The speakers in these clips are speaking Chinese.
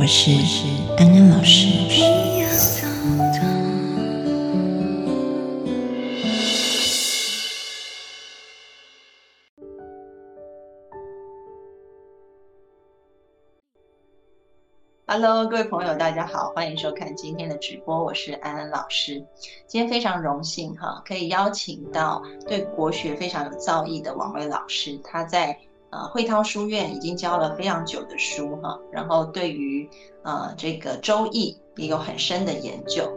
我是安安老师。Hello，各位朋友，大家好，欢迎收看今天的直播，我是安安老师。今天非常荣幸哈，可以邀请到对国学非常有造诣的王威老师。他在呃汇涛书院已经教了非常久的书哈，然后对于呃这个周易也有很深的研究。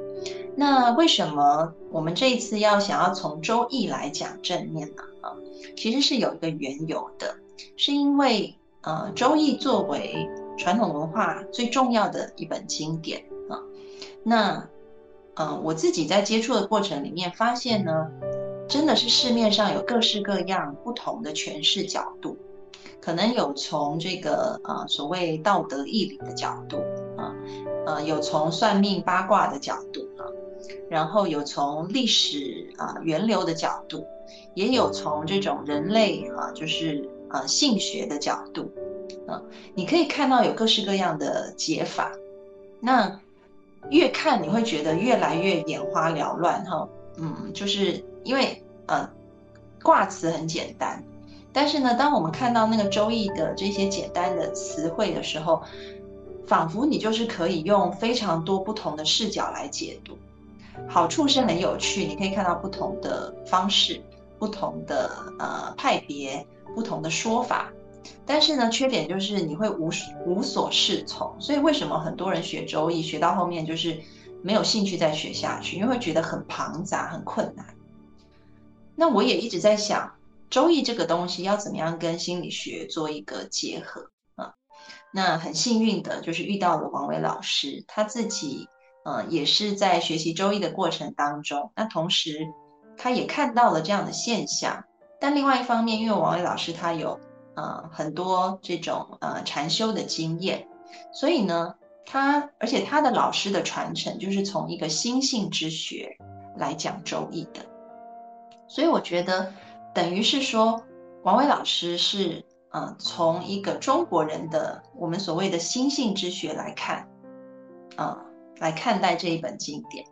那为什么我们这一次要想要从周易来讲正面呢？啊，其实是有一个缘由的，是因为呃周易作为传统文化最重要的一本经典啊，那，呃，我自己在接触的过程里面发现呢，真的是市面上有各式各样不同的诠释角度，可能有从这个呃所谓道德义理的角度啊，呃，有从算命八卦的角度啊，然后有从历史啊源流的角度，也有从这种人类啊就是呃性学的角度。啊，你可以看到有各式各样的解法，那越看你会觉得越来越眼花缭乱哈。嗯，就是因为呃卦辞很简单，但是呢，当我们看到那个周易的这些简单的词汇的时候，仿佛你就是可以用非常多不同的视角来解读。好处是很有趣，你可以看到不同的方式、不同的呃派别、不同的说法。但是呢，缺点就是你会无无所适从，所以为什么很多人学周易学到后面就是没有兴趣再学下去，因为会觉得很庞杂、很困难。那我也一直在想，周易这个东西要怎么样跟心理学做一个结合啊？那很幸运的就是遇到了王伟老师，他自己呃也是在学习周易的过程当中，那同时他也看到了这样的现象。但另外一方面，因为王伟老师他有。呃，很多这种呃禅修的经验，所以呢，他而且他的老师的传承就是从一个心性之学来讲周易的，所以我觉得等于是说，王伟老师是呃从一个中国人的我们所谓的心性之学来看，呃来看待这一本经典，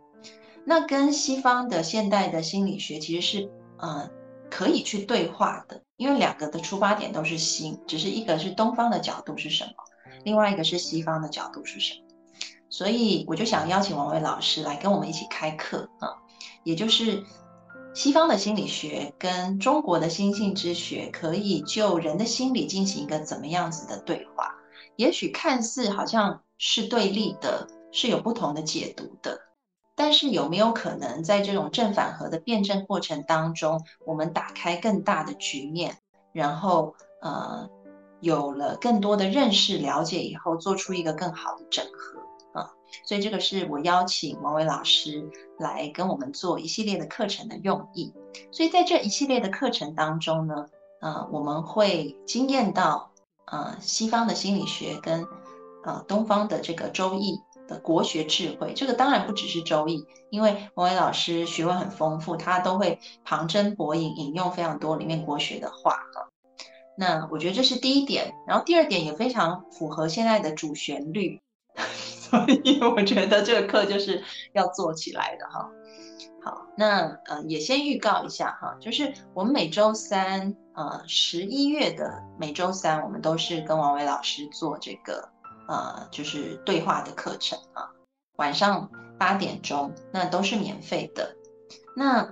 那跟西方的现代的心理学其实是呃可以去对话的。因为两个的出发点都是心，只是一个是东方的角度是什么，另外一个是西方的角度是什么，所以我就想邀请王伟老师来跟我们一起开课啊，也就是西方的心理学跟中国的心性之学，可以就人的心理进行一个怎么样子的对话？也许看似好像是对立的，是有不同的解读的。但是有没有可能在这种正反合的辩证过程当中，我们打开更大的局面，然后呃有了更多的认识了解以后，做出一个更好的整合？所以这个是我邀请王伟老师来跟我们做一系列的课程的用意。所以在这一系列的课程当中呢，呃我们会惊艳到呃西方的心理学跟呃东方的这个周易。的国学智慧，这个当然不只是周易，因为王伟老师学问很丰富，他都会旁征博引，引用非常多里面国学的话哈。那我觉得这是第一点，然后第二点也非常符合现在的主旋律，所以我觉得这个课就是要做起来的哈。好，那呃也先预告一下哈，就是我们每周三呃十一月的每周三，我们都是跟王伟老师做这个。呃，就是对话的课程啊，晚上八点钟，那都是免费的。那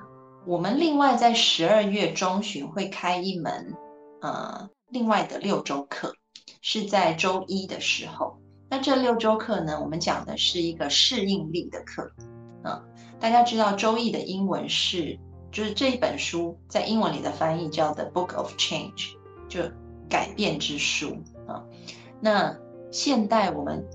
我们另外在十二月中旬会开一门呃另外的六周课，是在周一的时候。那这六周课呢，我们讲的是一个适应力的课。啊，大家知道周易的英文是，就是这一本书在英文里的翻译叫 The Book of Change，就改变之书啊。那现代我们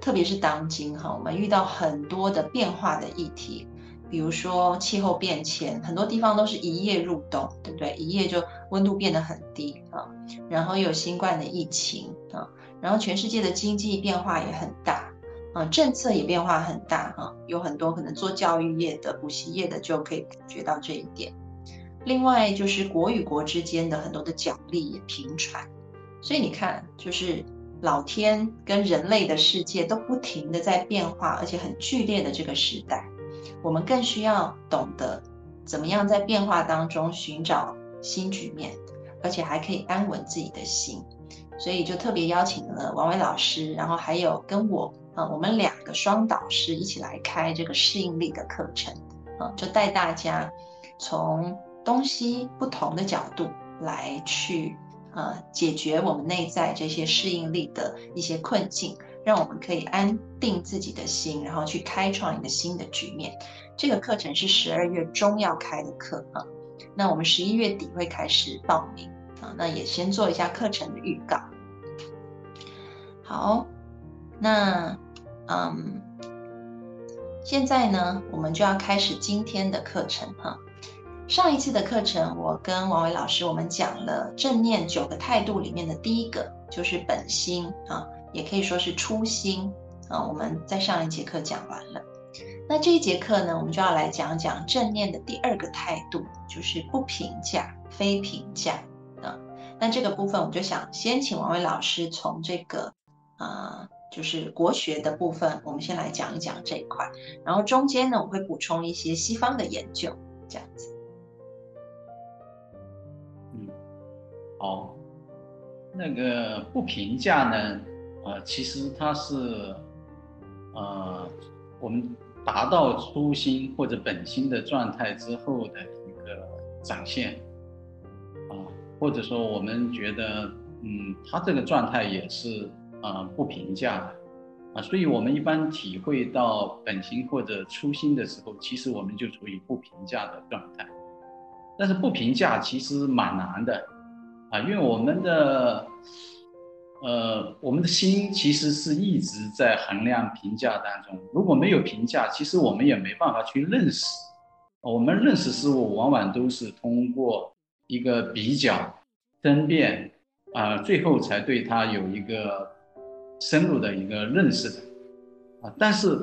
特别是当今哈，我们遇到很多的变化的议题，比如说气候变迁，很多地方都是一夜入冬，对不对？一夜就温度变得很低啊。然后有新冠的疫情啊，然后全世界的经济变化也很大啊，政策也变化很大哈。有很多可能做教育业的、补习业的就可以感觉到这一点。另外就是国与国之间的很多的角力也频传，所以你看，就是老天跟人类的世界都不停的在变化，而且很剧烈的这个时代，我们更需要懂得怎么样在变化当中寻找新局面，而且还可以安稳自己的心。所以就特别邀请了王伟老师，然后还有跟我啊，我们两个双导师一起来开这个适应力的课程啊，就带大家从。东西不同的角度来去呃解决我们内在这些适应力的一些困境，让我们可以安定自己的心，然后去开创一个新的局面。这个课程是十二月中要开的课啊，那我们十一月底会开始报名啊，那也先做一下课程的预告。好，那嗯，现在呢，我们就要开始今天的课程哈。上一次的课程，我跟王伟老师我们讲了正念九个态度里面的第一个，就是本心啊，也可以说是初心啊。我们在上一节课讲完了，那这一节课呢，我们就要来讲讲正念的第二个态度，就是不评价、非评价那这个部分，我就想先请王伟老师从这个啊，就是国学的部分，我们先来讲一讲这一块，然后中间呢，我会补充一些西方的研究，这样子。嗯好，那个不评价呢？呃，其实它是，呃，我们达到初心或者本心的状态之后的一个展现，或者说我们觉得，嗯，他这个状态也是啊不评价的，啊，所以我们一般体会到本心或者初心的时候，其实我们就处于不评价的状态，但是不评价其实蛮难的。啊，因为我们的，呃，我们的心其实是一直在衡量评价当中。如果没有评价，其实我们也没办法去认识。我们认识事物，往往都是通过一个比较、分辨，啊，最后才对它有一个深入的一个认识的。啊，但是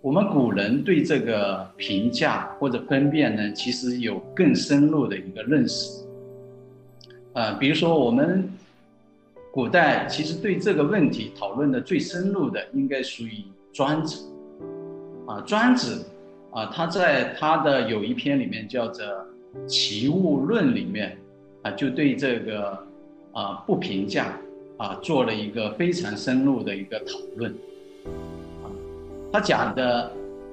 我们古人对这个评价或者分辨呢，其实有更深入的一个认识。啊，比如说我们古代其实对这个问题讨论的最深入的，应该属于庄子。啊，庄子啊，他在他的有一篇里面叫做《齐物论》里面，啊，就对这个啊不评价啊做了一个非常深入的一个讨论。啊，他讲的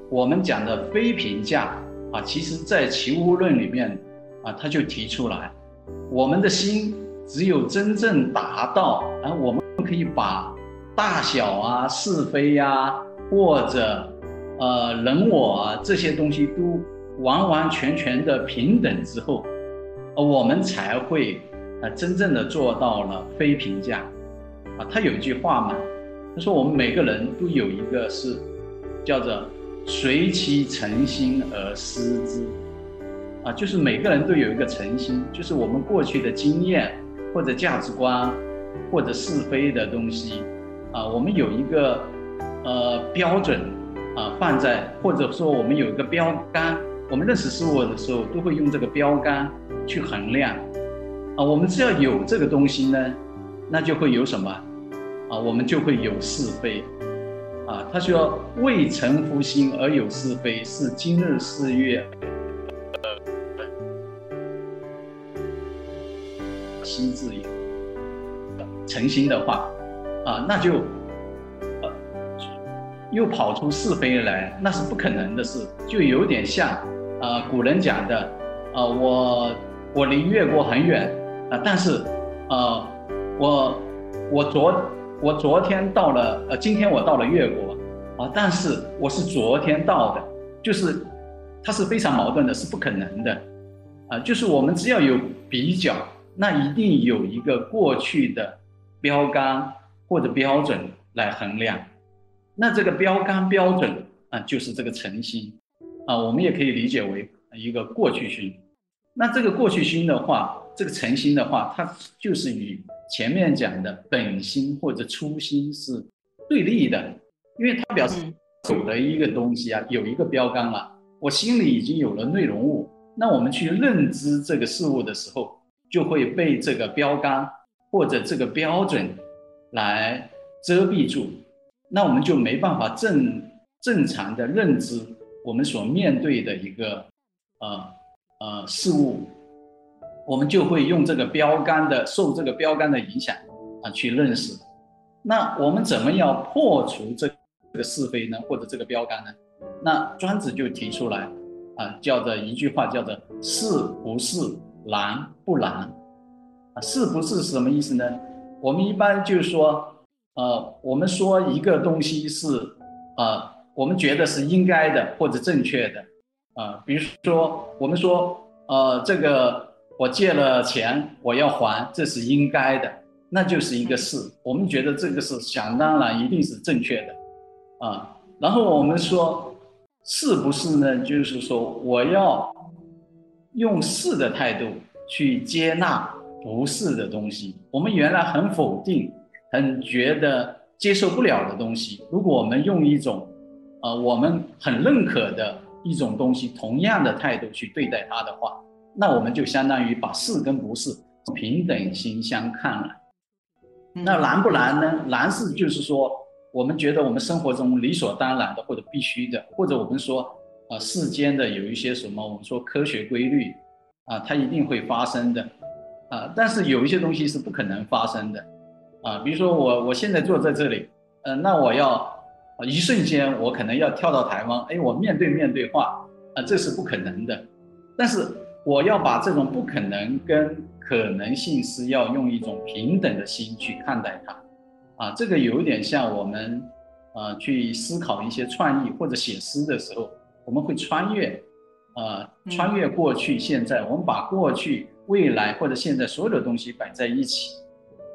我们讲的非评价啊，其实在《齐物论》里面啊，他就提出来。我们的心只有真正达到，啊，我们可以把大小啊、是非呀，或者呃人我啊这些东西都完完全全的平等之后，啊，我们才会啊真正的做到了非评价。啊，他有一句话嘛，他说我们每个人都有一个是叫做随其诚心而思之。啊，就是每个人都有一个诚心，就是我们过去的经验或者价值观，或者是非的东西，啊，我们有一个呃标准啊放在，或者说我们有一个标杆，我们认识事物的时候都会用这个标杆去衡量，啊，我们只要有这个东西呢，那就会有什么，啊，我们就会有是非，啊，他说未成乎心而有是非，是今日四月。心自有。诚心的话，啊，那就又跑出是非来，那是不可能的事，就有点像啊古人讲的，啊我我离越国很远啊，但是啊我我昨我昨天到了呃今天我到了越国啊，但是我是昨天到的，就是它是非常矛盾的，是不可能的啊，就是我们只要有比较。那一定有一个过去的标杆或者标准来衡量，那这个标杆标准啊，就是这个诚心啊，我们也可以理解为一个过去心。那这个过去心的话，这个诚心的话，它就是与前面讲的本心或者初心是对立的，因为它表示有了一个东西啊，有一个标杆了，我心里已经有了内容物，那我们去认知这个事物的时候，就会被这个标杆或者这个标准来遮蔽住，那我们就没办法正正常的认知我们所面对的一个呃呃事物。我们就会用这个标杆的，受这个标杆的影响啊，去认识。那我们怎么样破除这这个是非呢？或者这个标杆呢？那庄子就提出来啊，叫做一句话，叫做“是不是难不难”。啊，是不是什么意思呢？我们一般就是说，呃，我们说一个东西是，呃，我们觉得是应该的或者正确的，啊，比如说我们说，呃，这个。我借了钱，我要还，这是应该的，那就是一个事。我们觉得这个是想当然，一定是正确的，啊。然后我们说，是不是呢？就是说，我要用是的态度去接纳不是的东西。我们原来很否定，很觉得接受不了的东西，如果我们用一种，呃，我们很认可的一种东西，同样的态度去对待它的话。那我们就相当于把是跟不是平等心相看了。那难不难呢？难是就是说，我们觉得我们生活中理所当然的或者必须的，或者我们说，呃，世间的有一些什么，我们说科学规律，啊，它一定会发生的，啊，但是有一些东西是不可能发生的，啊，比如说我我现在坐在这里，呃，那我要一瞬间我可能要跳到台湾，哎，我面对面对话，啊，这是不可能的，但是。我要把这种不可能跟可能性是要用一种平等的心去看待它，啊，这个有点像我们，呃，去思考一些创意或者写诗的时候，我们会穿越，呃，穿越过去、现在，我们把过去、未来或者现在所有的东西摆在一起，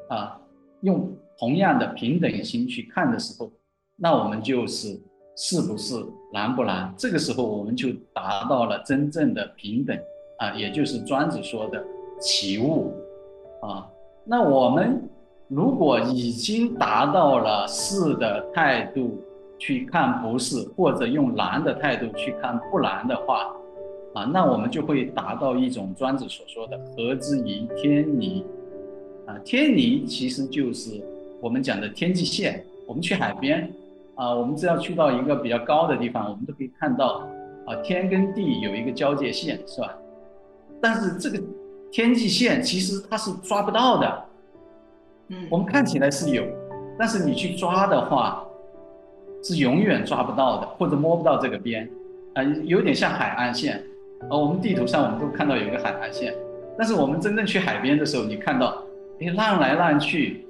啊，用同样的平等心去看的时候，那我们就是是不是难不难？这个时候我们就达到了真正的平等。啊，也就是庄子说的起物，啊，那我们如果已经达到了是的态度去看不是，或者用难的态度去看不难的话，啊，那我们就会达到一种庄子所说的合之于天泥，啊，天泥其实就是我们讲的天际线。我们去海边，啊，我们只要去到一个比较高的地方，我们都可以看到，啊，天跟地有一个交界线，是吧？但是这个天际线其实它是抓不到的，嗯，我们看起来是有，但是你去抓的话，是永远抓不到的，或者摸不到这个边，啊，有点像海岸线，啊，我们地图上我们都看到有一个海岸线，但是我们真正去海边的时候，你看到，哎，浪来浪去，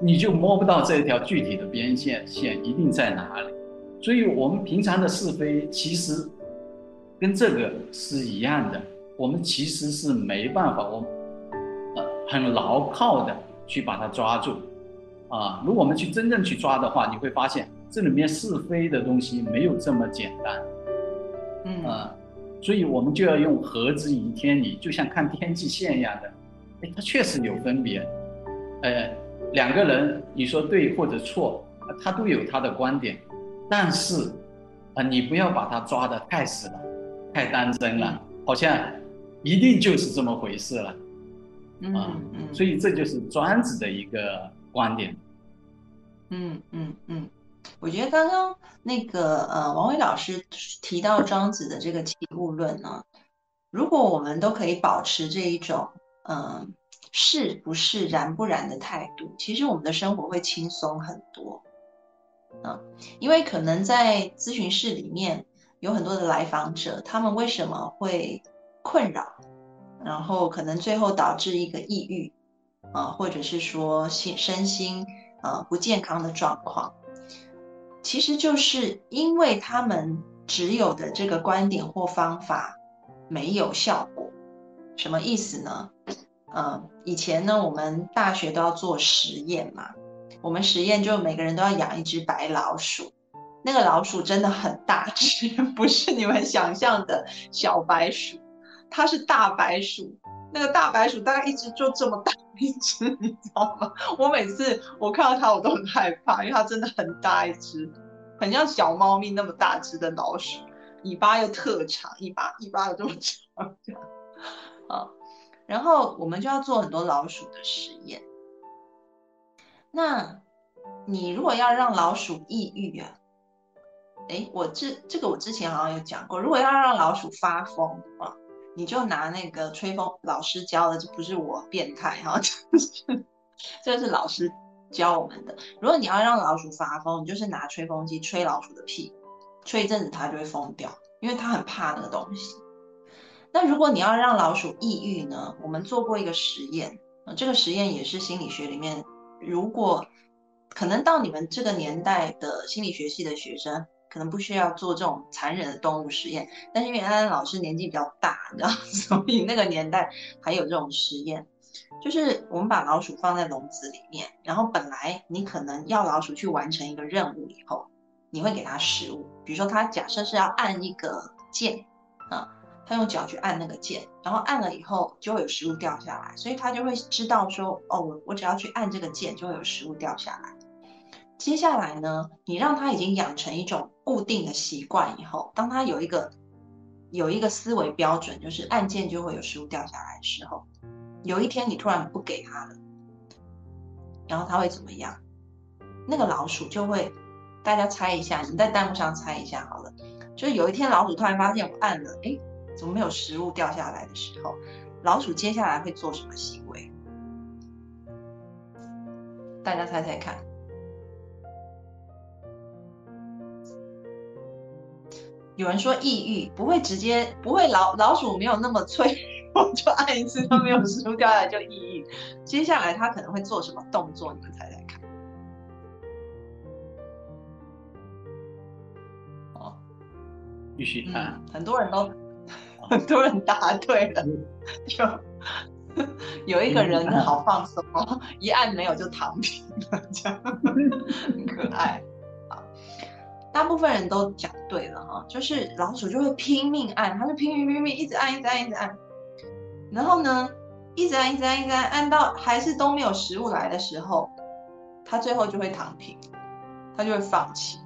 你就摸不到这一条具体的边线线一定在哪里，所以我们平常的是非其实跟这个是一样的。我们其实是没办法，我呃很牢靠的去把它抓住，啊，如果我们去真正去抓的话，你会发现这里面是非的东西没有这么简单，嗯。啊，所以我们就要用合之于天理，就像看天际线一样的，哎，它确实有分别，呃，两个人你说对或者错，他都有他的观点，但是啊，你不要把他抓得太死了，太当真了，好像。一定就是这么回事了，啊，所以这就是庄子的一个观点。嗯嗯嗯，我觉得刚刚那个呃王伟老师提到庄子的这个起物论呢，如果我们都可以保持这一种嗯是不是然不然的态度，其实我们的生活会轻松很多。嗯，因为可能在咨询室里面有很多的来访者，他们为什么会？困扰，然后可能最后导致一个抑郁，啊，或者是说心身心呃不健康的状况，其实就是因为他们只有的这个观点或方法没有效果。什么意思呢？嗯，以前呢，我们大学都要做实验嘛，我们实验就每个人都要养一只白老鼠，那个老鼠真的很大只，不是你们想象的小白鼠，它是大白鼠。那个大白鼠大概一只就这么大一只，你知道吗？我每次我看到它我都很害怕，因为它真的很大一只，很像小猫咪那么大只的老鼠，尾巴又特长，尾巴尾巴有这么长，这样 啊。然后我们就要做很多老鼠的实验。那你如果要让老鼠抑郁啊，哎，我这这个我之前好像有讲过，如果要让老鼠发疯啊，你就拿那个吹风老师教的，这不是我变态哈，这是这是老师教我们的。如果你要让老鼠发疯，你就是拿吹风机吹老鼠的屁，吹一阵子它就会疯掉，因为它很怕那个东西。那如果你要让老鼠抑郁呢？我们做过一个实验，呃，这个实验也是心理学里面，如果可能到你们这个年代的心理学系的学生，可能不需要做这种残忍的动物实验，但是因为安安老师年纪比较大，你知道，所以那个年代还有这种实验，就是我们把老鼠放在笼子里面，然后本来你可能要老鼠去完成一个任务以后，你会给它食物，比如说它假设是要按一个键，啊。他用脚去按那个键，然后按了以后就会有食物掉下来，所以他就会知道说，哦，我我只要去按这个键就会有食物掉下来。接下来呢，你让他已经养成一种固定的习惯以后，当他有一个有一个思维标准，就是按键就会有食物掉下来的时候，有一天你突然不给他了，然后他会怎么样？那个老鼠就会，大家猜一下，你在弹幕上猜一下好了，就是有一天老鼠突然发现我按了，哎。怎么没有食物掉下来的时候，老鼠接下来会做什么行为？大家猜猜看。有人说抑郁不会直接不会老老鼠没有那么脆弱，就按一次它没有食物掉下来就抑郁。接下来它可能会做什么动作？你们猜猜看。哦，继续看。很多人都。很多人答对了，就 有一个人好放松哦，一按没有就躺平了，这样很可爱啊。大部分人都讲对了哈，就是老鼠就会拼命按，它就拼命拼命一直按，一直按，一直按。然后呢，一直按，一直按，一直按，按到还是都没有食物来的时候，它最后就会躺平，它就会放弃。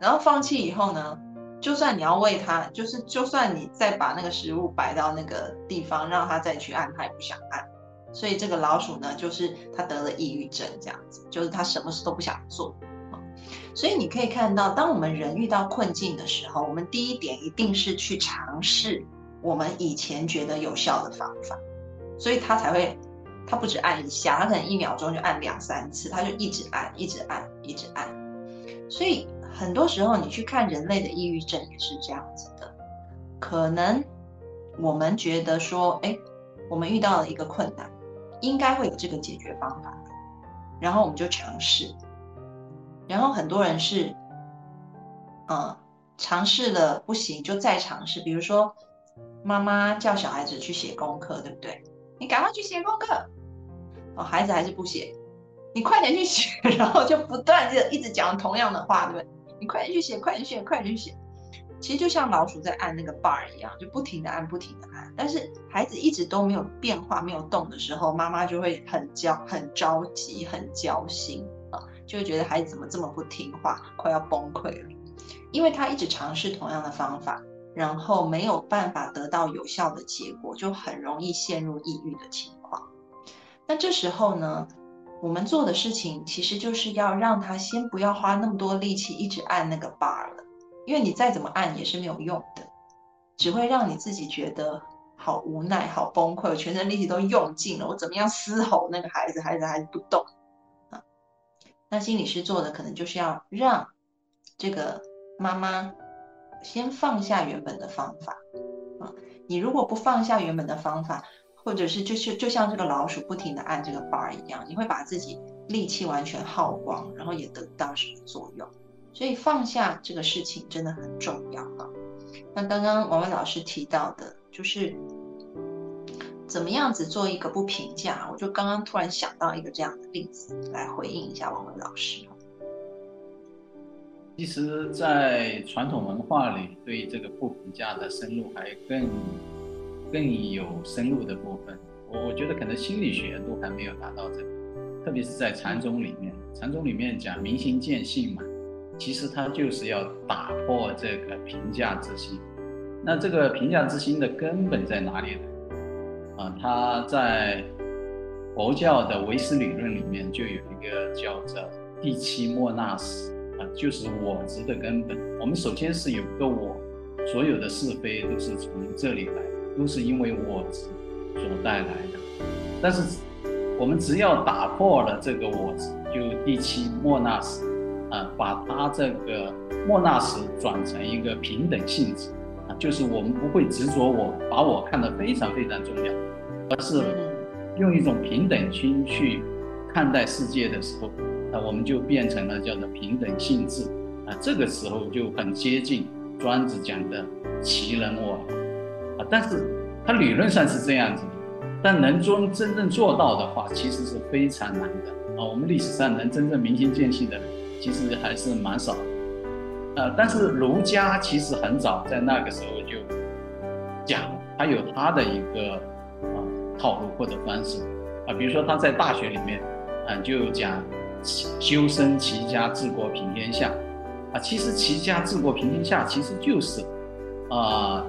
然后放弃以后呢？就算你要喂它，就是就算你再把那个食物摆到那个地方，让它再去按，它也不想按。所以这个老鼠呢，就是它得了抑郁症，这样子，就是它什么事都不想做。所以你可以看到，当我们人遇到困境的时候，我们第一点一定是去尝试我们以前觉得有效的方法。所以它才会，它不止按一下，它可能一秒钟就按两三次，它就一直按，一直按，一直按。所以。很多时候，你去看人类的抑郁症也是这样子的。可能我们觉得说，哎，我们遇到了一个困难，应该会有这个解决方法，然后我们就尝试。然后很多人是，嗯，尝试了不行就再尝试。比如说，妈妈叫小孩子去写功课，对不对？你赶快去写功课，哦，孩子还是不写，你快点去写，然后就不断就一直讲同样的话，对不对？你快点去写，快点写，快点去写。其实就像老鼠在按那个 bar 一样，就不停的按，不停的按。但是孩子一直都没有变化、没有动的时候，妈妈就会很焦、很着急、很焦心啊，就会觉得孩子怎么这么不听话，快要崩溃了。因为他一直尝试同样的方法，然后没有办法得到有效的结果，就很容易陷入抑郁的情况。那这时候呢？我们做的事情其实就是要让他先不要花那么多力气一直按那个 bar 了，因为你再怎么按也是没有用的，只会让你自己觉得好无奈、好崩溃，我全身力气都用尽了，我怎么样嘶吼那个孩子，孩子还是不动啊？那心理师做的可能就是要让这个妈妈先放下原本的方法啊，你如果不放下原本的方法。或者是就是就像这个老鼠不停的按这个 bar 一样，你会把自己力气完全耗光，然后也得不到什么作用。所以放下这个事情真的很重要哈。那刚刚王文老师提到的，就是怎么样子做一个不评价？我就刚刚突然想到一个这样的例子来回应一下王文老师。其实，在传统文化里，对这个不评价的深入还更更有深入的部分。我我觉得可能心理学都还没有达到这个，特别是在禅宗里面，禅宗里面讲明心见性嘛，其实它就是要打破这个评价之心。那这个评价之心的根本在哪里呢？啊，它在佛教的唯识理论里面就有一个叫做第七莫那识。啊，就是我执的根本。我们首先是有个我，所有的是非都是从这里来，都是因为我执所带来的。但是我们只要打破了这个我执，就第七莫那识，啊，把它这个莫那识转成一个平等性质，啊，就是我们不会执着我，把我看得非常非常重要，而是用一种平等心去看待世界的时候。那我们就变成了叫做平等性质啊，这个时候就很接近庄子讲的其人我啊，但是它理论上是这样子的，但能真真正做到的话，其实是非常难的啊。我们历史上能真正明心见性的，其实还是蛮少的。呃，但是儒家其实很早在那个时候就讲，他有他的一个啊套路或者方式啊，比如说他在大学里面啊就讲。修身齐家治国平天下，啊，其实齐家治国平天下其实就是，啊，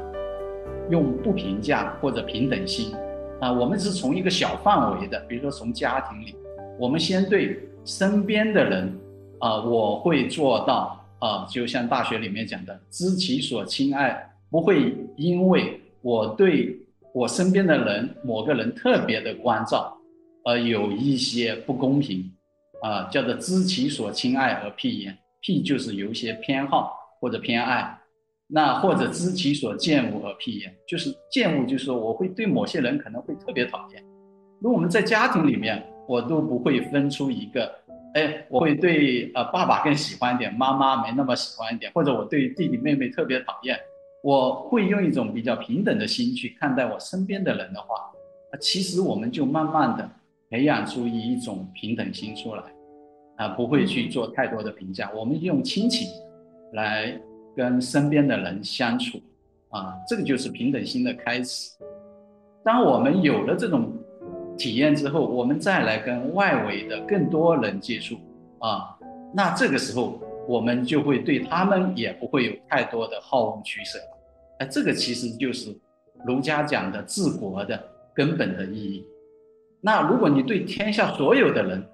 用不评价或者平等心，啊，我们是从一个小范围的，比如说从家庭里，我们先对身边的人，啊，我会做到，啊，就像大学里面讲的，知其所亲爱，不会因为我对我身边的人某个人特别的关照，而有一些不公平。啊，叫做知其所亲爱而辟焉，辟就是有一些偏好或者偏爱，那或者知其所厌恶而辟焉，就是厌恶，就是说我会对某些人可能会特别讨厌。如果我们在家庭里面，我都不会分出一个，哎，我会对呃爸爸更喜欢一点，妈妈没那么喜欢一点，或者我对弟弟妹妹特别讨厌，我会用一种比较平等的心去看待我身边的人的话，其实我们就慢慢的培养出一种平等心出来。啊，不会去做太多的评价。我们用亲情来跟身边的人相处，啊，这个就是平等心的开始。当我们有了这种体验之后，我们再来跟外围的更多人接触，啊，那这个时候我们就会对他们也不会有太多的好恶取舍。哎，这个其实就是儒家讲的治国的根本的意义。那如果你对天下所有的人，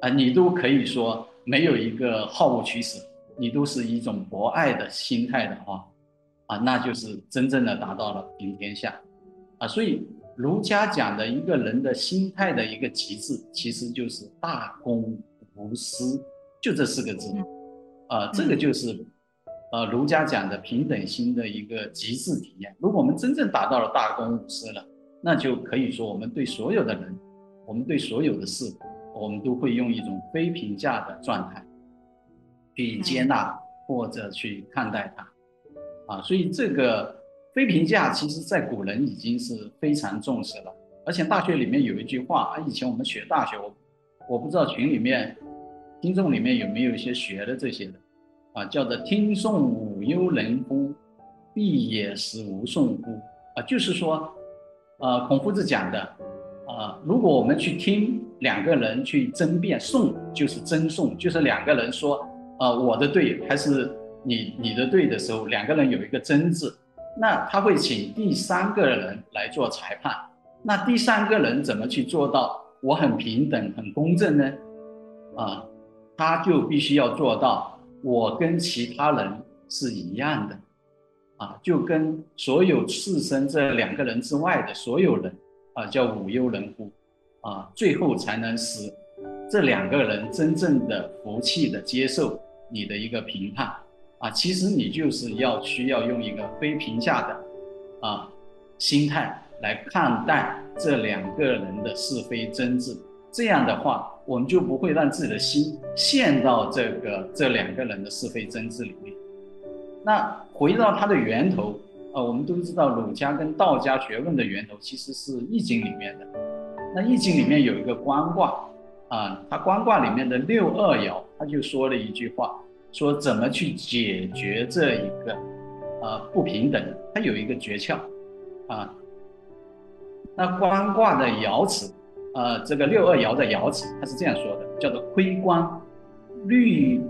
啊，你都可以说没有一个好恶取舍，你都是一种博爱的心态的话，啊，那就是真正的达到了平天下，啊，所以儒家讲的一个人的心态的一个极致，其实就是大公无私，就这四个字，啊，这个就是，呃，儒家讲的平等心的一个极致体验。如果我们真正达到了大公无私了，那就可以说我们对所有的人，我们对所有的事。我们都会用一种非评价的状态去接纳或者去看待它，啊，所以这个非评价其实在古人已经是非常重视了。而且大学里面有一句话啊，以前我们学大学，我我不知道群里面听众里面有没有一些学的这些的，啊，叫做“听讼无忧人乎，必也时无讼乎”，啊，就是说，呃，孔夫子讲的。啊，如果我们去听两个人去争辩，讼就是争讼，就是两个人说，呃，我的对还是你你的对的时候，两个人有一个争执，那他会请第三个人来做裁判。那第三个人怎么去做到我很平等、很公正呢？啊，他就必须要做到我跟其他人是一样的，啊，就跟所有次生这两个人之外的所有人。啊，叫无忧人乎？啊，最后才能使这两个人真正的服气的接受你的一个评判。啊，其实你就是要需要用一个非评价的啊心态来看待这两个人的是非争执。这样的话，我们就不会让自己的心陷到这个这两个人的是非争执里面。那回到它的源头。呃，我们都知道儒家跟道家学问的源头其实是《易经》里面的。那《易经》里面有一个官卦，啊，它官卦里面的六二爻，他就说了一句话，说怎么去解决这一个，呃，不平等，他有一个诀窍，啊，那官卦的爻辞，呃，这个六二爻的爻辞，他是这样说的，叫做亏官，律，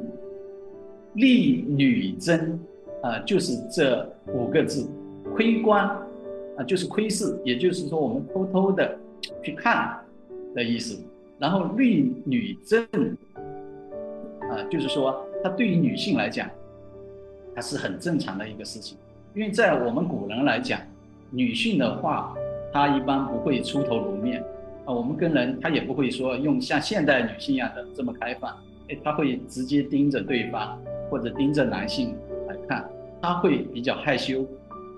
利女贞，啊，就是这五个字，窥观，啊，就是窥视，也就是说我们偷偷的去看的意思。然后律女贞，啊，就是说它对于女性来讲，它是很正常的一个事情。因为在我们古人来讲，女性的话，她一般不会出头露面，啊，我们跟人她也不会说用像现代女性一样的这么开放，哎，她会直接盯着对方或者盯着男性来看。她会比较害羞，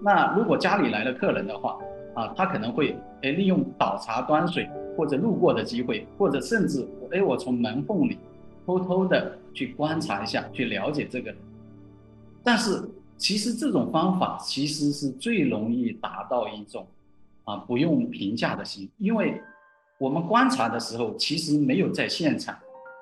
那如果家里来了客人的话，啊，他可能会哎利用倒茶端水或者路过的机会，或者甚至哎我从门缝里偷偷的去观察一下，去了解这个人。但是其实这种方法其实是最容易达到一种啊不用评价的心，因为我们观察的时候其实没有在现场，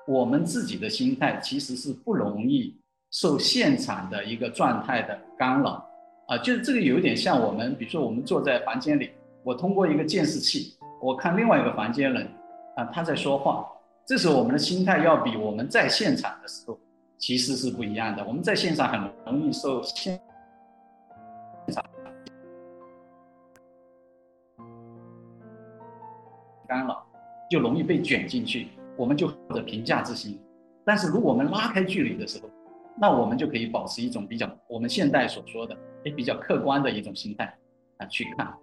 我们自己的心态其实是不容易。受现场的一个状态的干扰，啊，就是这个有点像我们，比如说我们坐在房间里，我通过一个监视器，我看另外一个房间人，啊，他在说话，这时候我们的心态要比我们在现场的时候其实是不一样的。我们在现场很容易受现场干扰，就容易被卷进去，我们就或者评价之心。但是如果我们拉开距离的时候，那我们就可以保持一种比较我们现代所说的哎比较客观的一种心态啊去看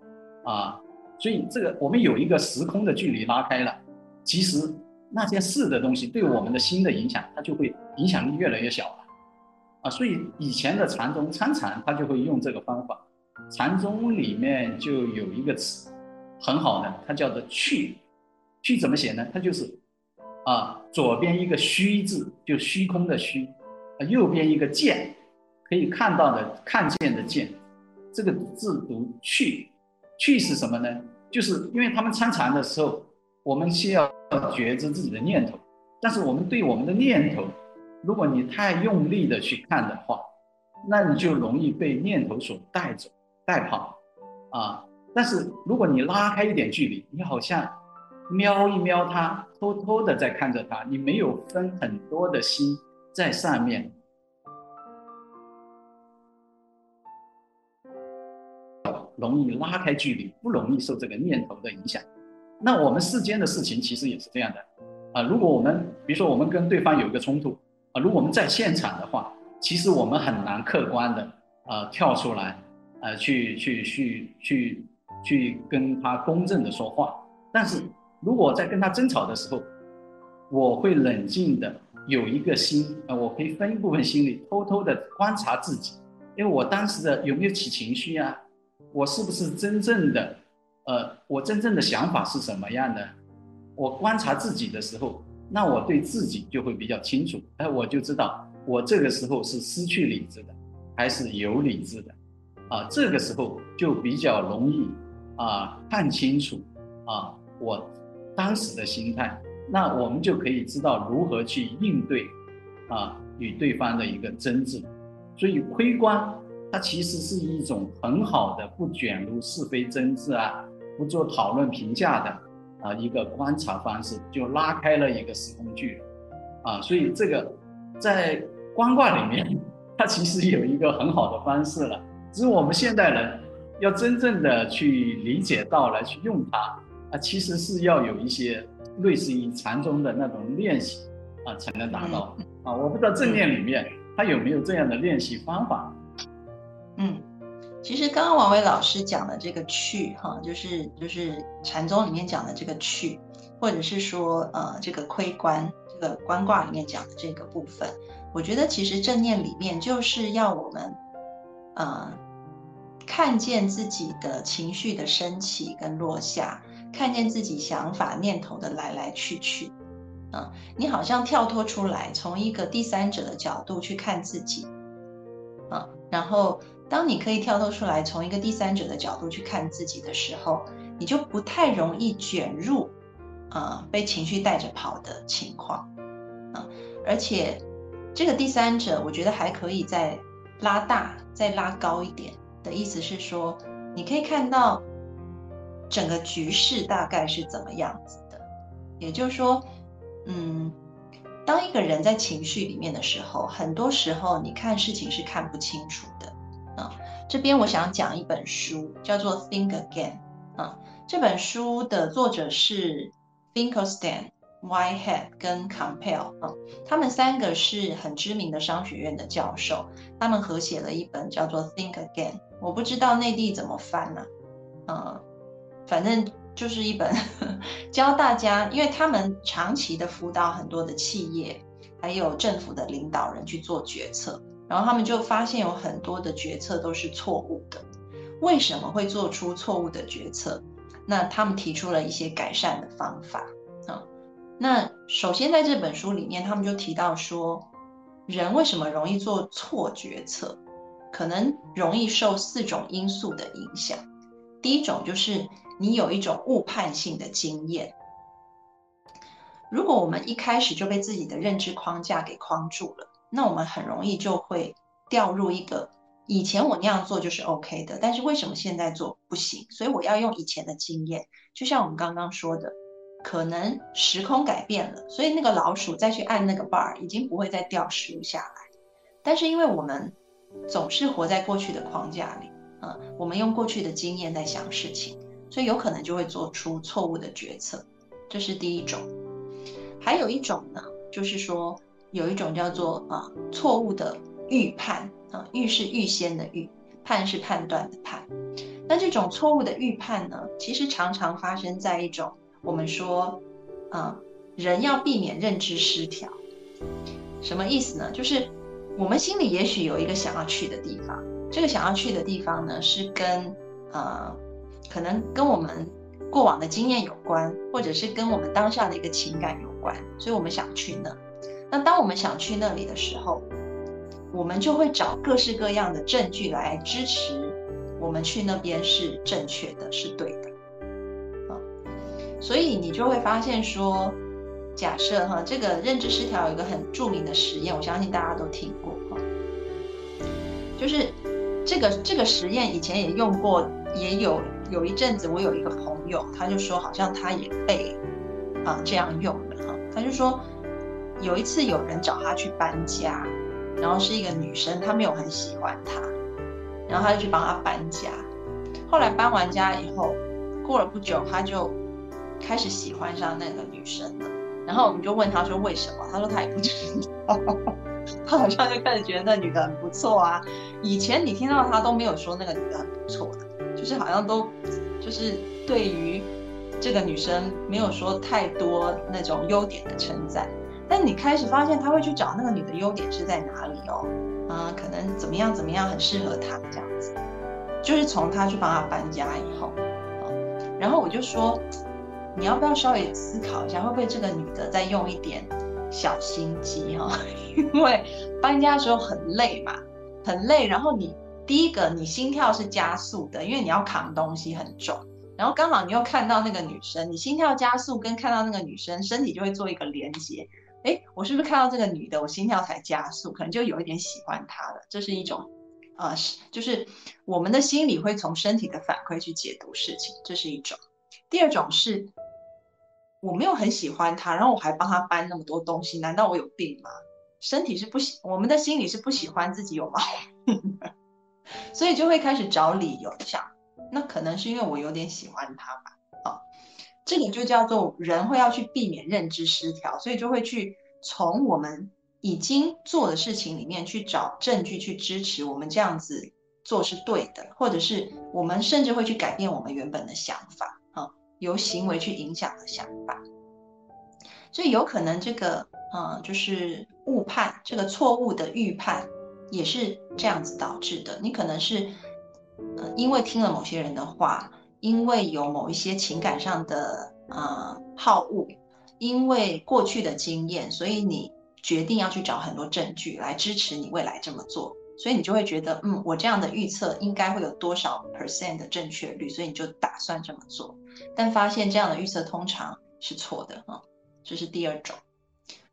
啊，所以这个我们有一个时空的距离拉开了，其实那件事的东西对我们的心的影响，它就会影响力越来越小了啊。所以以前的禅宗参禅，他就会用这个方法。禅宗里面就有一个词很好的，它叫做去，去怎么写呢？它就是啊左边一个虚字，就虚空的虚。右边一个见，可以看到的、看见的见，这个字读去，去是什么呢？就是因为他们参禅的时候，我们需要觉知自己的念头，但是我们对我们的念头，如果你太用力的去看的话，那你就容易被念头所带走、带跑啊。但是如果你拉开一点距离，你好像瞄一瞄它，偷偷的在看着它，你没有分很多的心。在上面，容易拉开距离，不容易受这个念头的影响。那我们世间的事情其实也是这样的啊。如果我们比如说我们跟对方有一个冲突啊，如果我们在现场的话，其实我们很难客观的啊跳出来啊去去去去去跟他公正的说话。但是如果在跟他争吵的时候，我会冷静的。有一个心啊，我可以分一部分心理，偷偷的观察自己，因为我当时的有没有起情绪啊？我是不是真正的，呃，我真正的想法是什么样的？我观察自己的时候，那我对自己就会比较清楚，哎，我就知道我这个时候是失去理智的，还是有理智的，啊，这个时候就比较容易啊看清楚啊我当时的心态。那我们就可以知道如何去应对，啊，与对方的一个争执。所以窥观它其实是一种很好的不卷入是非争执啊，不做讨论评价的啊一个观察方式，就拉开了一个时空距离，啊，所以这个在观卦里面，它其实有一个很好的方式了，只是我们现代人要真正的去理解到来去用它啊，其实是要有一些。类似于禅宗的那种练习啊，才能达到啊。我不知道正念里面它有没有这样的练习方法。嗯，其实刚刚王伟老师讲的这个去哈，就是就是禅宗里面讲的这个去，或者是说呃这个窥观这个观卦里面讲的这个部分，我觉得其实正念里面就是要我们呃看见自己的情绪的升起跟落下。看见自己想法念头的来来去去，啊，你好像跳脱出来，从一个第三者的角度去看自己，啊，然后当你可以跳脱出来，从一个第三者的角度去看自己的时候，你就不太容易卷入啊被情绪带着跑的情况啊。而且这个第三者，我觉得还可以再拉大、再拉高一点的意思是说，你可以看到整个局势大概是怎么样子的。也就是说，嗯。当一个人在情绪里面的时候，很多时候你看事情是看不清楚的啊。这边我想讲一本书，叫做《Think Again》啊。这本书的作者是 Finkelstein、Whitehead 跟 Campbell 啊，他们三个是很知名的商学院的教授，他们合写了一本叫做《Think Again》。我不知道内地怎么翻呢？嗯，反正。就是一本 教大家，因为他们长期的辅导很多的企业，还有政府的领导人去做决策，然后他们就发现有很多的决策都是错误的。为什么会做出错误的决策？那他们提出了一些改善的方法啊。那首先在这本书里面，他们就提到说，人为什么容易做错决策？可能容易受四种因素的影响。第一种就是。你有一种误判性的经验。如果我们一开始就被自己的认知框架给框住了，那我们很容易就会掉入一个以前我那样做就是 OK 的，但是为什么现在做不行？所以我要用以前的经验，就像我们刚刚说的，可能时空改变了，所以那个老鼠再去按那个 bar 已经不会再掉食物下来。但是因为我们总是活在过去的框架里，嗯，我们用过去的经验在想事情。所以有可能就会做出错误的决策，这是第一种。还有一种呢，就是说有一种叫做啊错误的预判啊，预是预先的预，判是判断的判。那这种错误的预判呢，其实常常发生在一种我们说啊人要避免认知失调，什么意思呢？就是我们心里也许有一个想要去的地方，这个想要去的地方呢是跟呃。可能跟我们过往的经验有关，或者是跟我们当下的一个情感有关，所以我们想去那。那当我们想去那里的时候，我们就会找各式各样的证据来支持我们去那边是正确的，是对的。啊，所以你就会发现说，假设哈，这个认知失调有一个很著名的实验，我相信大家都听过哈，就是这个这个实验以前也用过，也有。有一阵子，我有一个朋友，他就说好像他也被啊这样用了哈。他就说有一次有人找他去搬家，然后是一个女生，他没有很喜欢他，然后他就去帮他搬家。后来搬完家以后，过了不久，他就开始喜欢上那个女生了。然后我们就问他说为什么？他说他也不知道，他好像就开始觉得那女的很不错啊。以前你听到他都没有说那个女的很不错的。就是好像都，就是对于这个女生没有说太多那种优点的称赞，但你开始发现他会去找那个女的优点是在哪里哦，啊，可能怎么样怎么样很适合他这样子，就是从他去帮他搬家以后，啊，然后我就说，你要不要稍微思考一下，会不会这个女的在用一点小心机哈？因为搬家的时候很累嘛，很累，然后你。第一个，你心跳是加速的，因为你要扛东西很重，然后刚好你又看到那个女生，你心跳加速跟看到那个女生，身体就会做一个连接。哎，我是不是看到这个女的，我心跳才加速，可能就有一点喜欢她了。这是一种，呃，是就是我们的心理会从身体的反馈去解读事情，这是一种。第二种是，我没有很喜欢她，然后我还帮她搬那么多东西，难道我有病吗？身体是不喜，我们的心理是不喜欢自己有毛病的。所以就会开始找理由，想那可能是因为我有点喜欢他吧，这个就叫做人会要去避免认知失调，所以就会去从我们已经做的事情里面去找证据去支持我们这样子做是对的，或者是我们甚至会去改变我们原本的想法，啊，由行为去影响的想法，所以有可能这个，嗯，就是误判，这个错误的预判。也是这样子导致的。你可能是，呃，因为听了某些人的话，因为有某一些情感上的呃好恶，因为过去的经验，所以你决定要去找很多证据来支持你未来这么做。所以你就会觉得，嗯，我这样的预测应该会有多少 percent 的正确率，所以你就打算这么做，但发现这样的预测通常是错的啊，这是第二种。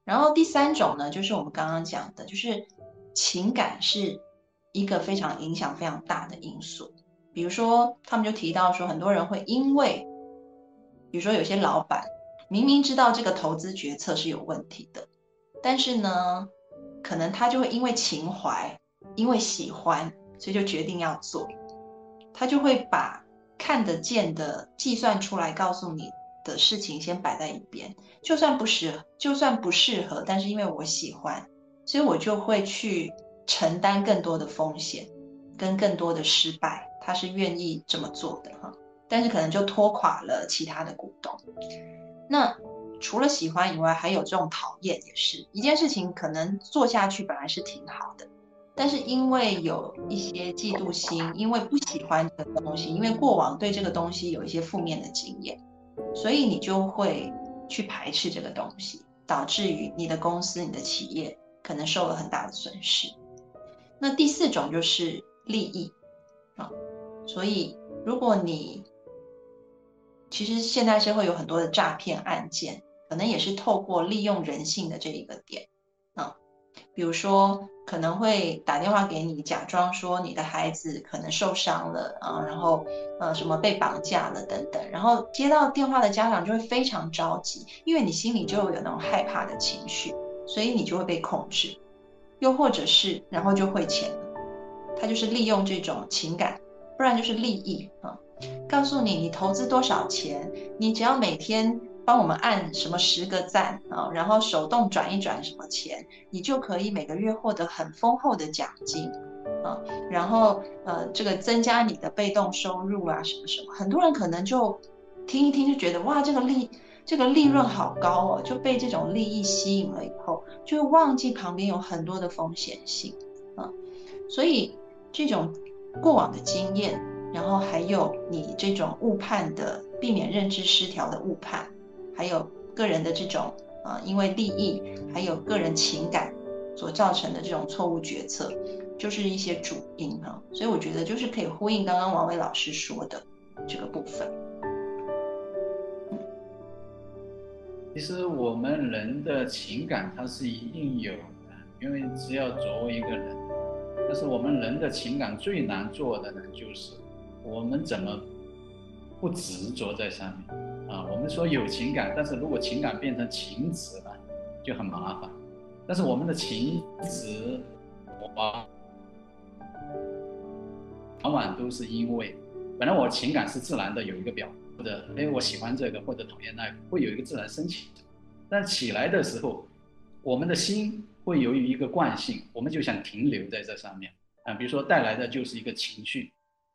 然后第三种呢，就是我们刚刚讲的，就是情感是一个非常影响非常大的因素。比如说，他们就提到说，很多人会因为，比如说有些老板明明知道这个投资决策是有问题的，但是呢，可能他就会因为情怀，因为喜欢，所以就决定要做，他就会把看得见的计算出来告诉你的事情先摆在一边，就算不适，就算不适合，但是因为我喜欢，所以我就会去承担更多的风险，跟更多的失败。他是愿意这么做的哈，但是可能就拖垮了其他的股东。那除了喜欢以外，还有这种讨厌，也是一件事情。可能做下去本来是挺好的，但是因为有一些嫉妒心，因为不喜欢这个东西，因为过往对这个东西有一些负面的经验，所以你就会去排斥这个东西，导致于你的公司、你的企业可能受了很大的损失。那第四种就是利益啊。所以，如果你其实现代社会有很多的诈骗案件，可能也是透过利用人性的这一个点啊，比如说可能会打电话给你，假装说你的孩子可能受伤了啊，然后呃什么被绑架了等等，然后接到电话的家长就会非常着急，因为你心里就有那种害怕的情绪，所以你就会被控制，又或者是然后就汇钱了，他就是利用这种情感。不然就是利益啊，告诉你你投资多少钱，你只要每天帮我们按什么十个赞啊，然后手动转一转什么钱，你就可以每个月获得很丰厚的奖金啊，然后呃这个增加你的被动收入啊什么什么，很多人可能就听一听就觉得哇这个利这个利润好高哦，就被这种利益吸引了以后，就会忘记旁边有很多的风险性啊，所以这种。过往的经验，然后还有你这种误判的，避免认知失调的误判，还有个人的这种啊，因为利益还有个人情感所造成的这种错误决策，就是一些主因哈。所以我觉得就是可以呼应刚刚王伟老师说的这个部分。其实我们人的情感它是一定有的，因为只要作为一个人。但是我们人的情感最难做的呢，就是我们怎么不执着在上面啊？我们说有情感，但是如果情感变成情执了，就很麻烦。但是我们的情执往往往都是因为，本来我情感是自然的有一个表，或者哎我喜欢这个或者讨厌那个，会有一个自然升起，但起来的时候，我们的心。会由于一个惯性，我们就想停留在这上面啊。比如说带来的就是一个情绪，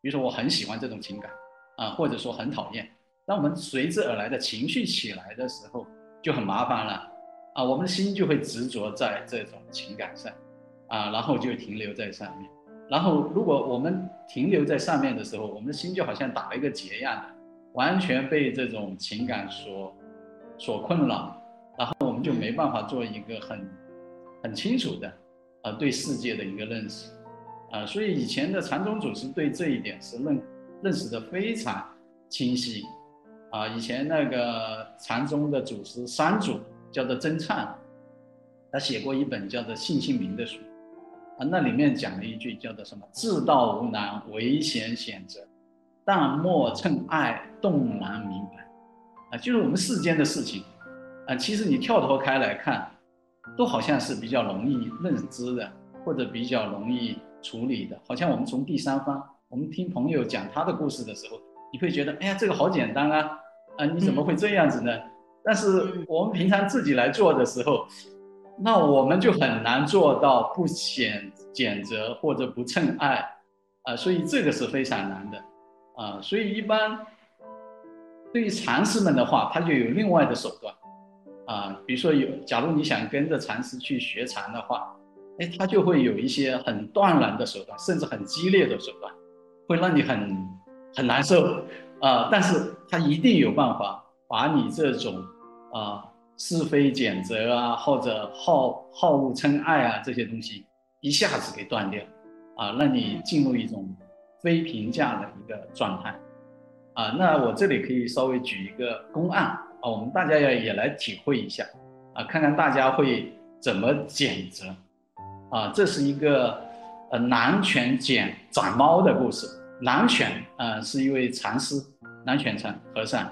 比如说我很喜欢这种情感啊，或者说很讨厌。当我们随之而来的情绪起来的时候，就很麻烦了啊。我们的心就会执着在这种情感上啊，然后就停留在上面。然后如果我们停留在上面的时候，我们的心就好像打了一个结一样的，完全被这种情感所所困扰，然后我们就没办法做一个很。很清楚的，啊，对世界的一个认识，啊，所以以前的禅宗祖师对这一点是认认识的非常清晰，啊，以前那个禅宗的祖师三祖叫做真灿，他写过一本叫做《信心明》的书，啊，那里面讲了一句叫做什么“自道无难，唯贤选择，但莫趁爱动难明白”，啊，就是我们世间的事情，啊，其实你跳脱开来看。都好像是比较容易认知的，或者比较容易处理的。好像我们从第三方，我们听朋友讲他的故事的时候，你会觉得，哎呀，这个好简单啊，啊，你怎么会这样子呢？但是我们平常自己来做的时候，那我们就很难做到不显谴责或者不趁爱，啊，所以这个是非常难的，啊，所以一般对于禅师们的话，他就有另外的手段。啊，比如说有，假如你想跟着禅师去学禅的话，哎，他就会有一些很断然的手段，甚至很激烈的手段，会让你很很难受啊。但是他一定有办法把你这种啊是非拣择啊，或者好好恶嗔爱啊这些东西一下子给断掉啊，让你进入一种非评价的一个状态，啊，那我这里可以稍微举一个公案我们大家也也来体会一下，啊，看看大家会怎么谴责，啊，这是一个呃南拳捡长猫的故事。南犬啊是一位禅师，南犬禅和尚，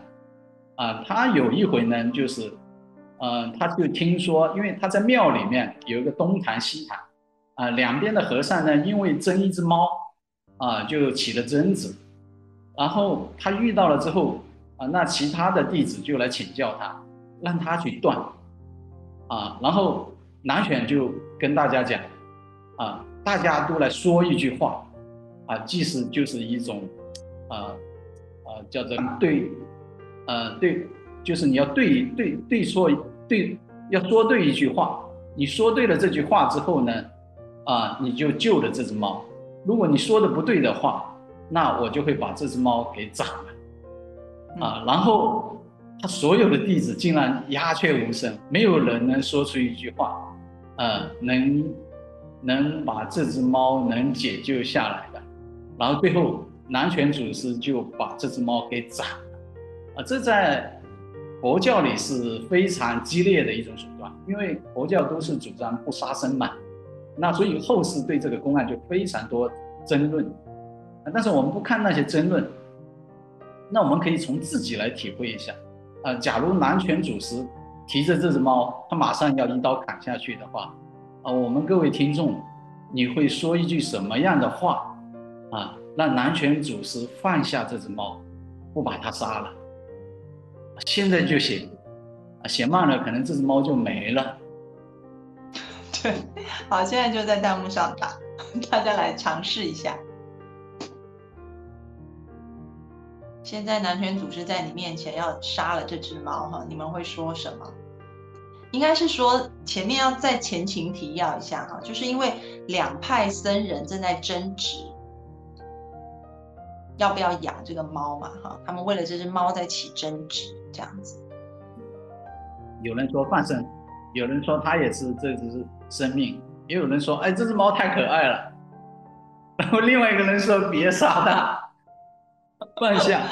啊，他有一回呢，就是，呃，他就听说，因为他在庙里面有一个东坛西坛。啊，两边的和尚呢，因为争一只猫，啊，就起了争执。然后他遇到了之后，那其他的弟子就来请教他，让他去断。啊，然后南选就跟大家讲，啊，大家都来说一句话，啊，即使就是一种，啊，啊，叫做对，呃，对，就是你要对对对说对，要说对一句话，你说对了这句话之后呢？啊，你就救了这只猫。如果你说的不对的话，那我就会把这只猫给斩了。啊，然后他所有的弟子竟然鸦雀无声，没有人能说出一句话，呃，能能把这只猫能解救下来的。然后最后南拳祖师就把这只猫给斩了。啊，这在佛教里是非常激烈的一种手段，因为佛教都是主张不杀生嘛。那所以后世对这个公案就非常多争论，但是我们不看那些争论，那我们可以从自己来体会一下，啊，假如南拳祖师提着这只猫，他马上要一刀砍下去的话，啊，我们各位听众，你会说一句什么样的话，啊，让南拳祖师放下这只猫，不把它杀了？现在就写，啊，写慢了可能这只猫就没了。对，好，现在就在弹幕上打，大家来尝试一下。现在男权组织在你面前要杀了这只猫哈，你们会说什么？应该是说前面要再前情提要一下哈，就是因为两派僧人正在争执，要不要养这个猫嘛哈，他们为了这只猫在起争执，这样子。有人说放生。有人说它也是这只是生命，也有人说，哎，这只猫太可爱了。然 后另外一个人说别杀它，放下。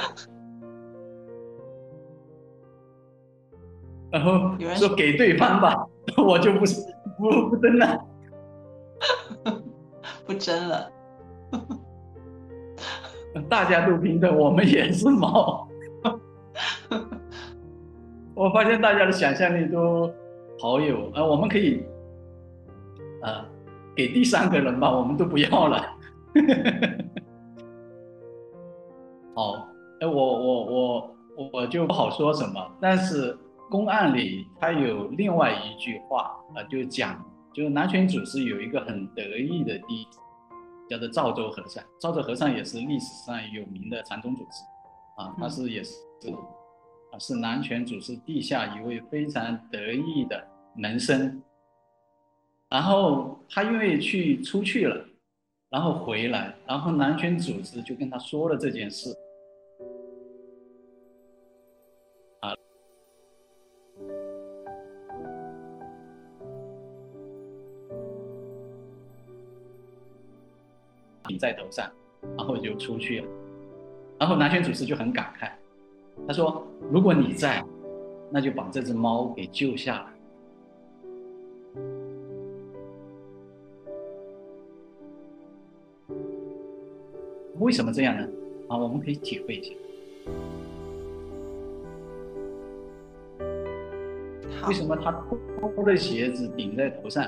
然后说给对方吧，我就不不不争了，不争了。大家都平等，我们也是猫。我发现大家的想象力都。好有，呃，我们可以，呃，给第三个人吧，我们都不要了。好，哎，我我我我就不好说什么，但是公案里他有另外一句话，呃，就讲，就是南泉祖师有一个很得意的弟子，叫做赵州和尚。赵州和尚也是历史上有名的禅宗祖师，啊，他是也是。啊，是南泉祖师地下一位非常得意的门生。然后他因为去出去了，然后回来，然后南拳组织就跟他说了这件事。啊，顶在头上，然后就出去了。然后南拳祖师就很感慨。他说：“如果你在，那就把这只猫给救下来。为什么这样呢？啊，我们可以体会一下。为什么他脱的鞋子顶在头上？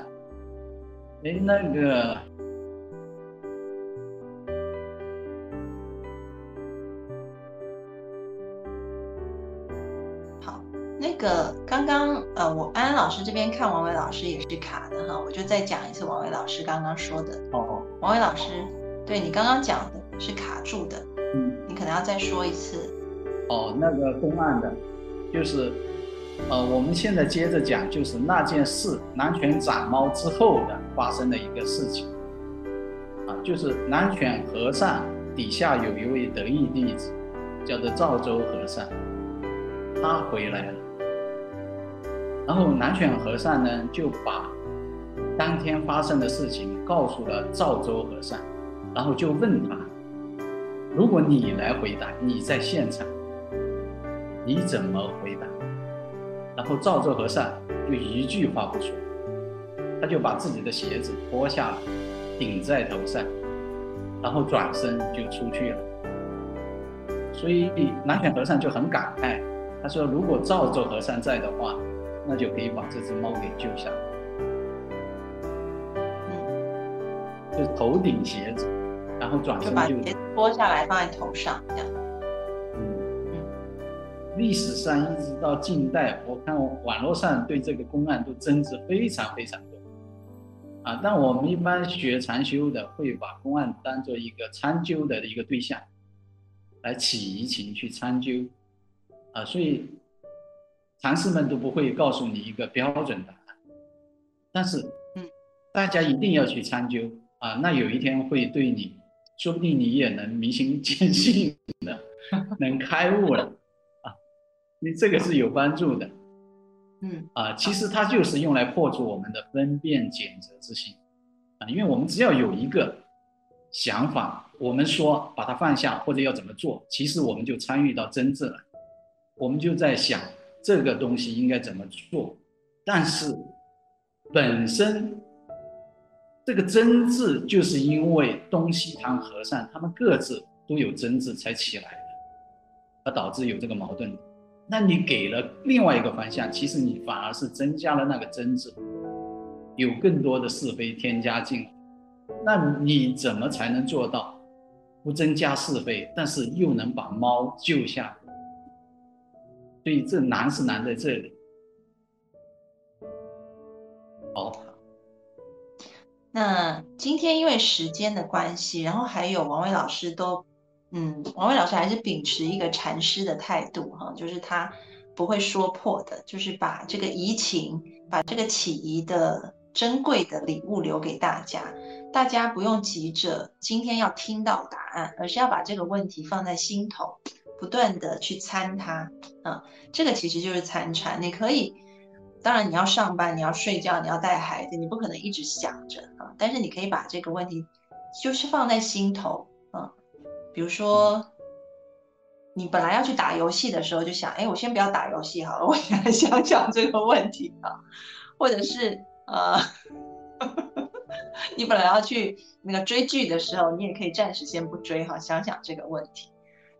哎，那个好，那。”个刚刚呃，我安安老师这边看王伟老师也是卡的哈，我就再讲一次王伟老师刚刚说的。哦，王伟老师，对你刚刚讲的是卡住的，嗯，你可能要再说一次。哦，那个公案的，就是，呃，我们现在接着讲，就是那件事，南拳斩猫之后的发生的一个事情。啊，就是南拳和尚底下有一位得意弟子，叫做赵州和尚，他回来了。然后南犬和尚呢，就把当天发生的事情告诉了赵州和尚。然后就问他，如果你来回答，你在现场，你怎么回答？然后赵州和尚就一句话不说，他就把自己的鞋子脱下来，顶在头上，然后转身就出去了。所以南拳和尚就很感慨，他说：“如果赵州和尚在的话，那就可以把这只猫给救下来。”嗯，就头顶鞋子，然后转身就脱下来放在头上，这样。历史上一直到近代，我看网络上对这个公案都争执非常非常多，啊，但我们一般学禅修的会把公案当做一个参究的一个对象，来起疑情去参究，啊，所以禅师们都不会告诉你一个标准答案，但是，嗯，大家一定要去参究啊，那有一天会对你，说不定你也能明心见性的，能开悟了。啊。你这个是有帮助的，嗯。啊，其实它就是用来破除我们的分辨拣择之心，啊，因为我们只要有一个想法，我们说把它放下或者要怎么做，其实我们就参与到真正了，我们就在想这个东西应该怎么做，但是本身这个真字就是因为东西堂和尚他们各自都有真字才起来的，而导致有这个矛盾。那你给了另外一个方向，其实你反而是增加了那个真字，有更多的是非添加进来。那你怎么才能做到不增加是非，但是又能把猫救下？所以这难是难在这里。好，那今天因为时间的关系，然后还有王伟老师都。嗯，王伟老师还是秉持一个禅师的态度哈，就是他不会说破的，就是把这个移情，把这个起疑的珍贵的礼物留给大家。大家不用急着今天要听到答案，而是要把这个问题放在心头，不断的去参它。啊，这个其实就是参禅。你可以，当然你要上班，你要睡觉，你要带孩子，你不可能一直想着啊。但是你可以把这个问题就是放在心头啊。比如说，你本来要去打游戏的时候，就想，哎，我先不要打游戏好了，我先来想想这个问题啊。或者是，呃，你本来要去那个追剧的时候，你也可以暂时先不追哈，想想这个问题。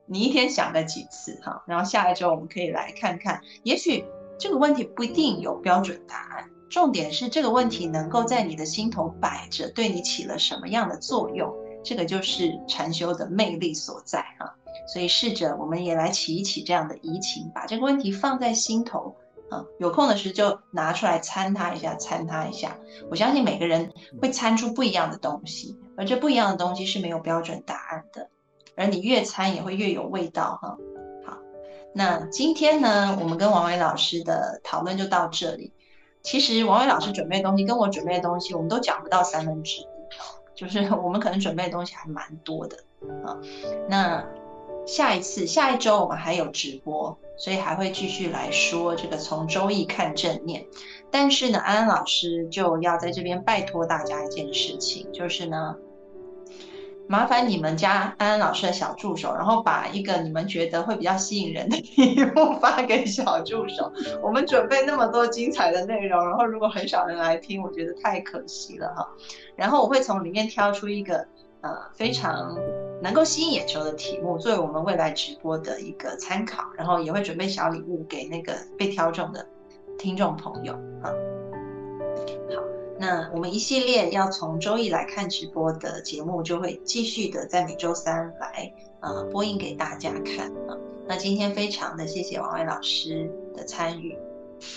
你一天想个几次哈？然后下一周我们可以来看看，也许这个问题不一定有标准答案，重点是这个问题能够在你的心头摆着，对你起了什么样的作用。这个就是禅修的魅力所在啊，所以试着我们也来起一起这样的移情，把这个问题放在心头啊，有空的时候就拿出来参它一下，参它一下。我相信每个人会参出不一样的东西，而这不一样的东西是没有标准答案的，而你越参也会越有味道哈。那今天呢，我们跟王伟老师的讨论就到这里。其实王伟老师准备的东西跟我准备的东西，我们都讲不到三分之一。就是 我们可能准备的东西还蛮多的啊，那下一次下一周我们还有直播，所以还会继续来说这个从周易看正念。但是呢，安安老师就要在这边拜托大家一件事情，就是呢。麻烦你们加安安老师的小助手，然后把一个你们觉得会比较吸引人的题目发给小助手。我们准备那么多精彩的内容，然后如果很少人来听，我觉得太可惜了哈。然后我会从里面挑出一个呃非常能够吸引眼球的题目，作为我们未来直播的一个参考。然后也会准备小礼物给那个被挑中的听众朋友啊。那我们一系列要从周一来看直播的节目，就会继续的在每周三来呃播映给大家看啊。那今天非常的谢谢王伟老师的参与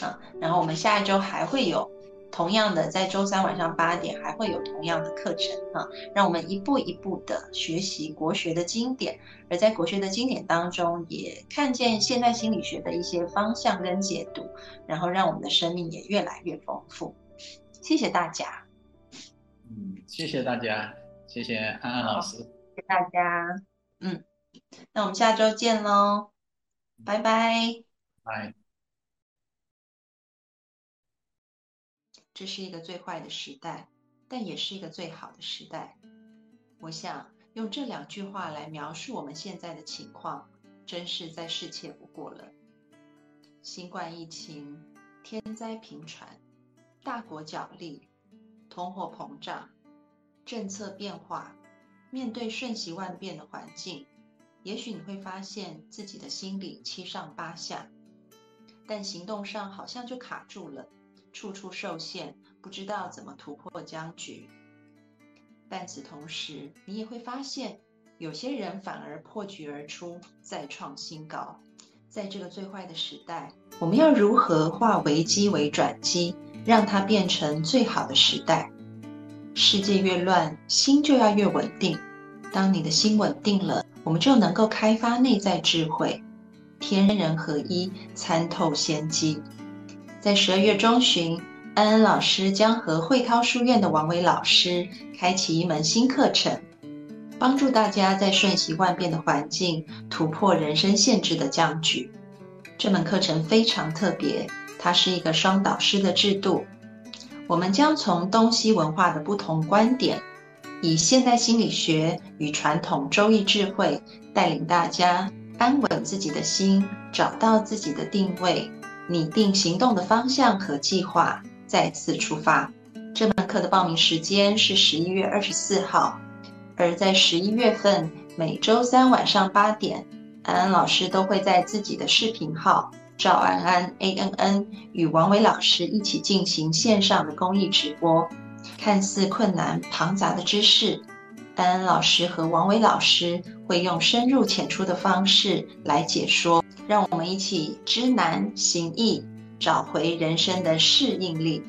啊，然后我们下一周还会有同样的，在周三晚上八点还会有同样的课程啊，让我们一步一步的学习国学的经典，而在国学的经典当中，也看见现代心理学的一些方向跟解读，然后让我们的生命也越来越丰富。谢谢大家。嗯，谢谢大家，谢谢安安老师。谢谢大家。嗯，那我们下周见喽，拜拜。拜。这是一个最坏的时代，但也是一个最好的时代。我想用这两句话来描述我们现在的情况，真是再适切不过了。新冠疫情、天灾频传、大国角力、通货膨胀、政策变化，面对瞬息万变的环境，也许你会发现自己的心里七上八下，但行动上好像就卡住了，处处受限，不知道怎么突破僵局。但此同时，你也会发现，有些人反而破局而出，再创新高。在这个最坏的时代，我们要如何化危机为转机，让它变成最好的时代？世界越乱，心就要越稳定。当你的心稳定了，我们就能够开发内在智慧，天人合一，参透先机。在十二月中旬。安安老师将和慧涛书院的王伟老师开启一门新课程，帮助大家在瞬息万变的环境突破人生限制的僵局。这门课程非常特别，它是一个双导师的制度。我们将从东西文化的不同观点，以现代心理学与传统周易智慧，带领大家安稳自己的心，找到自己的定位，拟定行动的方向和计划。再次出发。这门课的报名时间是十一月二十四号，而在十一月份每周三晚上八点，安安老师都会在自己的视频号赵安安 A N N 与王伟老师一起进行线上的公益直播。看似困难庞杂的知识，安安老师和王伟老师会用深入浅出的方式来解说，让我们一起知难行易。找回人生的适应力。